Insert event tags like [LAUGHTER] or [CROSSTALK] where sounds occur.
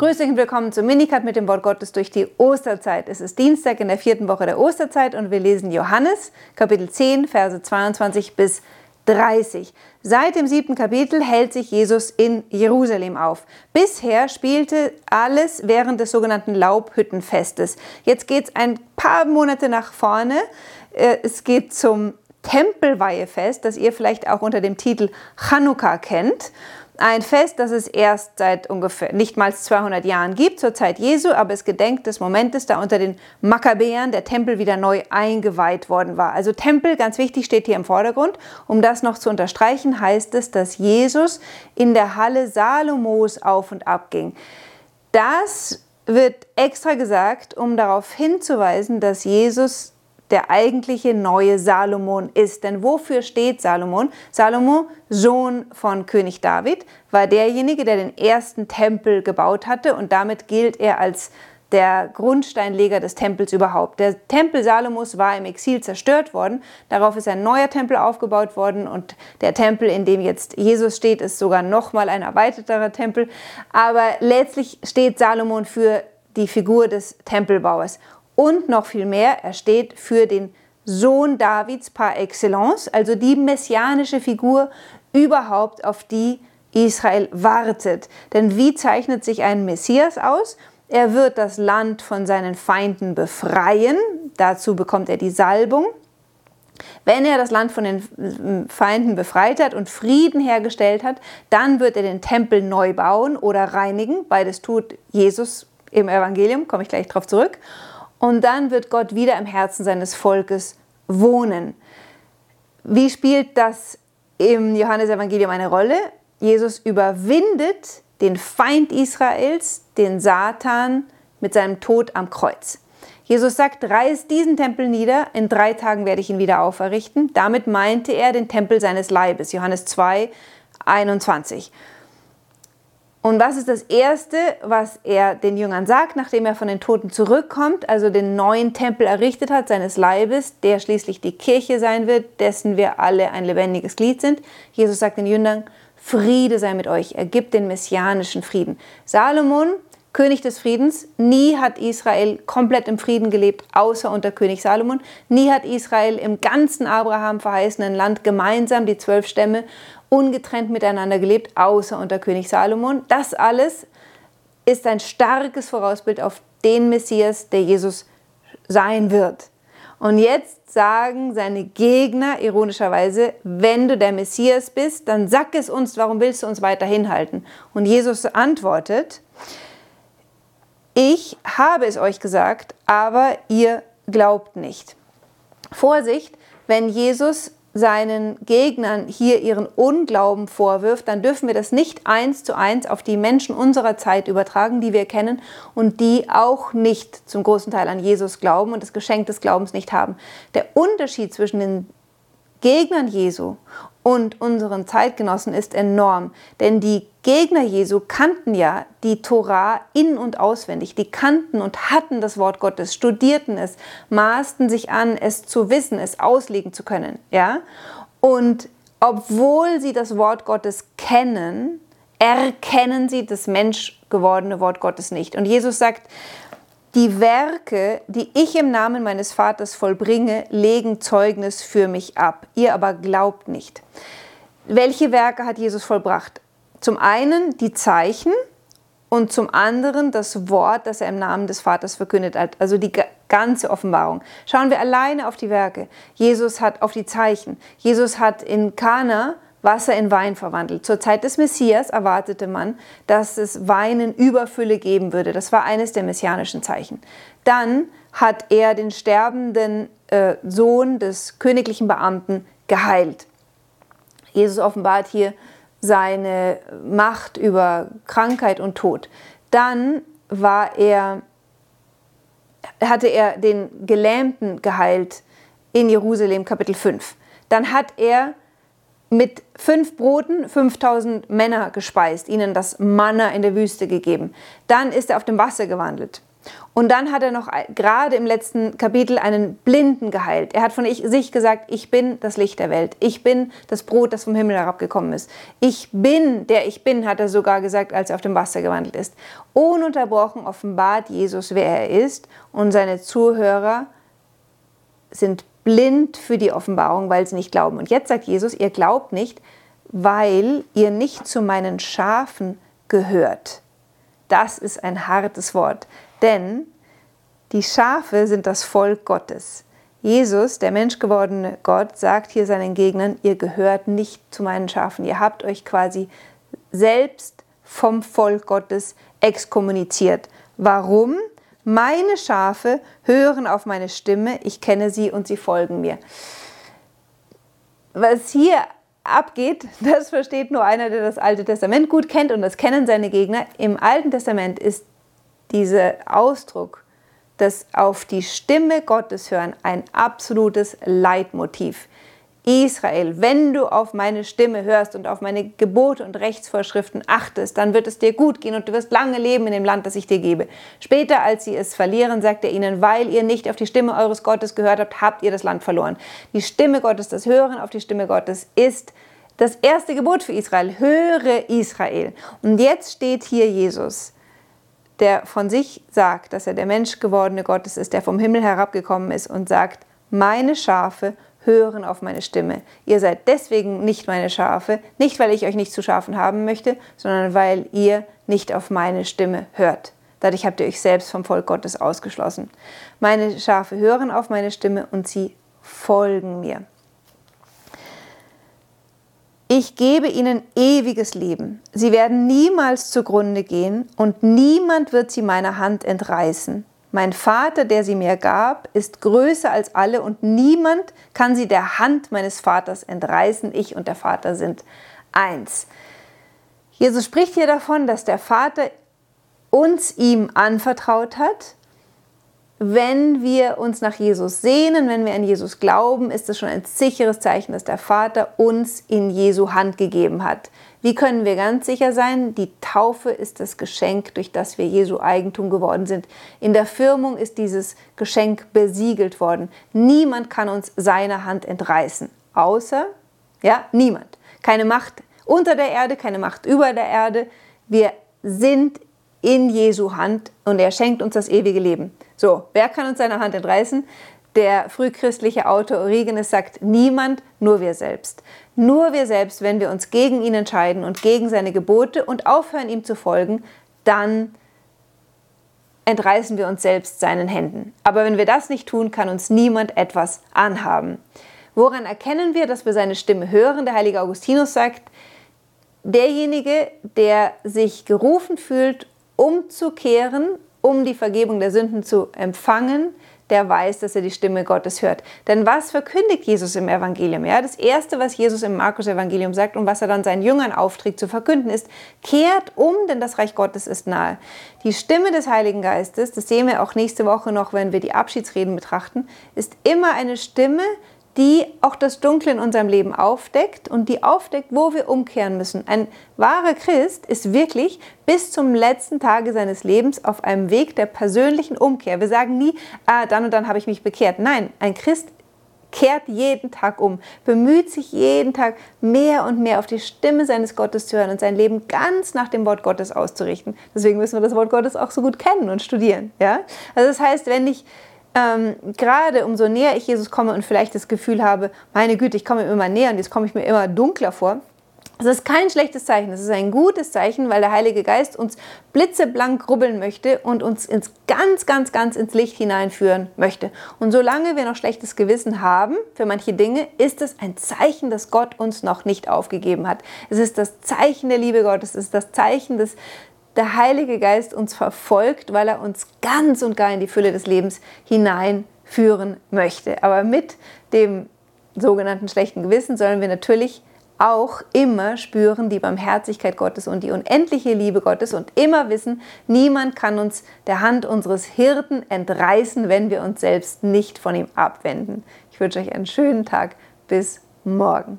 Grüß euch und willkommen zum Minikat mit dem Wort Gottes durch die Osterzeit. Es ist Dienstag in der vierten Woche der Osterzeit und wir lesen Johannes Kapitel 10, Verse 22 bis 30. Seit dem siebten Kapitel hält sich Jesus in Jerusalem auf. Bisher spielte alles während des sogenannten Laubhüttenfestes. Jetzt geht es ein paar Monate nach vorne. Äh, es geht zum Tempelweihefest, das ihr vielleicht auch unter dem Titel Chanukka kennt. Ein Fest, das es erst seit ungefähr nicht mal 200 Jahren gibt, zur Zeit Jesu, aber es gedenkt des Momentes, da unter den Makkabäern der Tempel wieder neu eingeweiht worden war. Also Tempel, ganz wichtig, steht hier im Vordergrund. Um das noch zu unterstreichen, heißt es, dass Jesus in der Halle Salomos auf und ab ging. Das wird extra gesagt, um darauf hinzuweisen, dass Jesus der eigentliche neue Salomon ist. Denn wofür steht Salomon? Salomo, Sohn von König David, war derjenige, der den ersten Tempel gebaut hatte und damit gilt er als der Grundsteinleger des Tempels überhaupt. Der Tempel Salomos war im Exil zerstört worden, darauf ist ein neuer Tempel aufgebaut worden und der Tempel, in dem jetzt Jesus steht, ist sogar nochmal ein erweiterter Tempel. Aber letztlich steht Salomon für die Figur des Tempelbauers und noch viel mehr, er steht für den Sohn Davids par excellence, also die messianische Figur überhaupt, auf die Israel wartet. Denn wie zeichnet sich ein Messias aus? Er wird das Land von seinen Feinden befreien. Dazu bekommt er die Salbung. Wenn er das Land von den Feinden befreit hat und Frieden hergestellt hat, dann wird er den Tempel neu bauen oder reinigen. Beides tut Jesus im Evangelium, komme ich gleich darauf zurück. Und dann wird Gott wieder im Herzen seines Volkes wohnen. Wie spielt das im Johannesevangelium eine Rolle? Jesus überwindet den Feind Israels, den Satan, mit seinem Tod am Kreuz. Jesus sagt, reiß diesen Tempel nieder, in drei Tagen werde ich ihn wieder auferrichten. Damit meinte er den Tempel seines Leibes, Johannes 2, 21. Und was ist das Erste, was er den Jüngern sagt, nachdem er von den Toten zurückkommt, also den neuen Tempel errichtet hat seines Leibes, der schließlich die Kirche sein wird, dessen wir alle ein lebendiges Glied sind? Jesus sagt den Jüngern, Friede sei mit euch. Er gibt den messianischen Frieden. Salomon, König des Friedens, nie hat Israel komplett im Frieden gelebt, außer unter König Salomon. Nie hat Israel im ganzen Abraham verheißenen Land gemeinsam die zwölf Stämme ungetrennt miteinander gelebt, außer unter König Salomon. Das alles ist ein starkes Vorausbild auf den Messias, der Jesus sein wird. Und jetzt sagen seine Gegner ironischerweise, wenn du der Messias bist, dann sag es uns, warum willst du uns weiter hinhalten? Und Jesus antwortet, ich habe es euch gesagt, aber ihr glaubt nicht. Vorsicht, wenn Jesus seinen Gegnern hier ihren Unglauben vorwirft, dann dürfen wir das nicht eins zu eins auf die Menschen unserer Zeit übertragen, die wir kennen und die auch nicht zum großen Teil an Jesus glauben und das Geschenk des Glaubens nicht haben. Der Unterschied zwischen den Gegnern Jesu und unseren Zeitgenossen ist enorm. Denn die Gegner Jesu kannten ja die Torah in und auswendig. Die kannten und hatten das Wort Gottes, studierten es, maßten sich an, es zu wissen, es auslegen zu können. Ja? Und obwohl sie das Wort Gottes kennen, erkennen sie das menschgewordene Wort Gottes nicht. Und Jesus sagt, die Werke, die ich im Namen meines Vaters vollbringe, legen Zeugnis für mich ab. Ihr aber glaubt nicht. Welche Werke hat Jesus vollbracht? Zum einen die Zeichen und zum anderen das Wort, das er im Namen des Vaters verkündet hat, also die ganze Offenbarung. Schauen wir alleine auf die Werke. Jesus hat auf die Zeichen. Jesus hat in Kana Wasser in Wein verwandelt. Zur Zeit des Messias erwartete man, dass es Wein in Überfülle geben würde. Das war eines der messianischen Zeichen. Dann hat er den sterbenden äh, Sohn des königlichen Beamten geheilt. Jesus offenbart hier seine Macht über Krankheit und Tod. Dann war er, hatte er den Gelähmten geheilt in Jerusalem Kapitel 5. Dann hat er mit fünf Broten 5000 Männer gespeist, ihnen das Manna in der Wüste gegeben. Dann ist er auf dem Wasser gewandelt. Und dann hat er noch gerade im letzten Kapitel einen Blinden geheilt. Er hat von sich gesagt, ich bin das Licht der Welt. Ich bin das Brot, das vom Himmel herabgekommen ist. Ich bin, der ich bin, hat er sogar gesagt, als er auf dem Wasser gewandelt ist. Ununterbrochen offenbart Jesus, wer er ist. Und seine Zuhörer sind blind für die Offenbarung, weil sie nicht glauben. Und jetzt sagt Jesus, ihr glaubt nicht, weil ihr nicht zu meinen Schafen gehört. Das ist ein hartes Wort. Denn die Schafe sind das Volk Gottes. Jesus, der menschgewordene Gott, sagt hier seinen Gegnern, ihr gehört nicht zu meinen Schafen. Ihr habt euch quasi selbst vom Volk Gottes exkommuniziert. Warum? Meine Schafe hören auf meine Stimme, ich kenne sie und sie folgen mir. Was hier abgeht, [LAUGHS] das versteht nur einer, der das Alte Testament gut kennt und das kennen seine Gegner. Im Alten Testament ist dieser Ausdruck, das auf die Stimme Gottes hören, ein absolutes Leitmotiv. Israel, wenn du auf meine Stimme hörst und auf meine Gebote und Rechtsvorschriften achtest, dann wird es dir gut gehen und du wirst lange leben in dem Land, das ich dir gebe. Später, als sie es verlieren, sagt er ihnen, weil ihr nicht auf die Stimme eures Gottes gehört habt, habt ihr das Land verloren. Die Stimme Gottes, das Hören auf die Stimme Gottes ist das erste Gebot für Israel. Höre Israel. Und jetzt steht hier Jesus der von sich sagt, dass er der Menschgewordene Gottes ist, der vom Himmel herabgekommen ist und sagt, meine Schafe hören auf meine Stimme. Ihr seid deswegen nicht meine Schafe, nicht weil ich euch nicht zu Schafen haben möchte, sondern weil ihr nicht auf meine Stimme hört. Dadurch habt ihr euch selbst vom Volk Gottes ausgeschlossen. Meine Schafe hören auf meine Stimme und sie folgen mir. Ich gebe ihnen ewiges Leben. Sie werden niemals zugrunde gehen und niemand wird sie meiner Hand entreißen. Mein Vater, der sie mir gab, ist größer als alle und niemand kann sie der Hand meines Vaters entreißen. Ich und der Vater sind eins. Jesus spricht hier davon, dass der Vater uns ihm anvertraut hat wenn wir uns nach Jesus sehnen, wenn wir an Jesus glauben, ist es schon ein sicheres Zeichen, dass der Vater uns in Jesu Hand gegeben hat. Wie können wir ganz sicher sein? Die Taufe ist das Geschenk, durch das wir Jesu Eigentum geworden sind. In der Firmung ist dieses Geschenk besiegelt worden. Niemand kann uns seine Hand entreißen, außer, ja, niemand. Keine Macht unter der Erde, keine Macht über der Erde. Wir sind in Jesu Hand und er schenkt uns das ewige Leben. So, wer kann uns seine Hand entreißen? Der frühchristliche Autor Origenes sagt, niemand, nur wir selbst. Nur wir selbst, wenn wir uns gegen ihn entscheiden und gegen seine Gebote und aufhören, ihm zu folgen, dann entreißen wir uns selbst seinen Händen. Aber wenn wir das nicht tun, kann uns niemand etwas anhaben. Woran erkennen wir, dass wir seine Stimme hören? Der heilige Augustinus sagt, derjenige, der sich gerufen fühlt, umzukehren um die Vergebung der Sünden zu empfangen, der weiß, dass er die Stimme Gottes hört. Denn was verkündigt Jesus im Evangelium? Ja, das erste, was Jesus im Markus-Evangelium sagt und was er dann seinen Jüngern aufträgt zu verkünden, ist: Kehrt um, denn das Reich Gottes ist nahe. Die Stimme des Heiligen Geistes, das sehen wir auch nächste Woche noch, wenn wir die Abschiedsreden betrachten, ist immer eine Stimme, die auch das Dunkle in unserem Leben aufdeckt und die aufdeckt, wo wir umkehren müssen. Ein wahrer Christ ist wirklich bis zum letzten Tage seines Lebens auf einem Weg der persönlichen Umkehr. Wir sagen nie, ah, dann und dann habe ich mich bekehrt. Nein, ein Christ kehrt jeden Tag um, bemüht sich jeden Tag mehr und mehr auf die Stimme seines Gottes zu hören und sein Leben ganz nach dem Wort Gottes auszurichten. Deswegen müssen wir das Wort Gottes auch so gut kennen und studieren. Ja? Also das heißt, wenn ich ähm, gerade umso näher ich Jesus komme und vielleicht das Gefühl habe, meine Güte, ich komme immer näher und jetzt komme ich mir immer dunkler vor, das ist kein schlechtes Zeichen, das ist ein gutes Zeichen, weil der Heilige Geist uns blitzeblank rubbeln möchte und uns ins ganz, ganz, ganz ins Licht hineinführen möchte. Und solange wir noch schlechtes Gewissen haben für manche Dinge, ist es ein Zeichen, dass Gott uns noch nicht aufgegeben hat. Es ist das Zeichen der Liebe Gottes, es ist das Zeichen des, der Heilige Geist uns verfolgt, weil er uns ganz und gar in die Fülle des Lebens hineinführen möchte. Aber mit dem sogenannten schlechten Gewissen sollen wir natürlich auch immer spüren die Barmherzigkeit Gottes und die unendliche Liebe Gottes und immer wissen, niemand kann uns der Hand unseres Hirten entreißen, wenn wir uns selbst nicht von ihm abwenden. Ich wünsche euch einen schönen Tag. Bis morgen.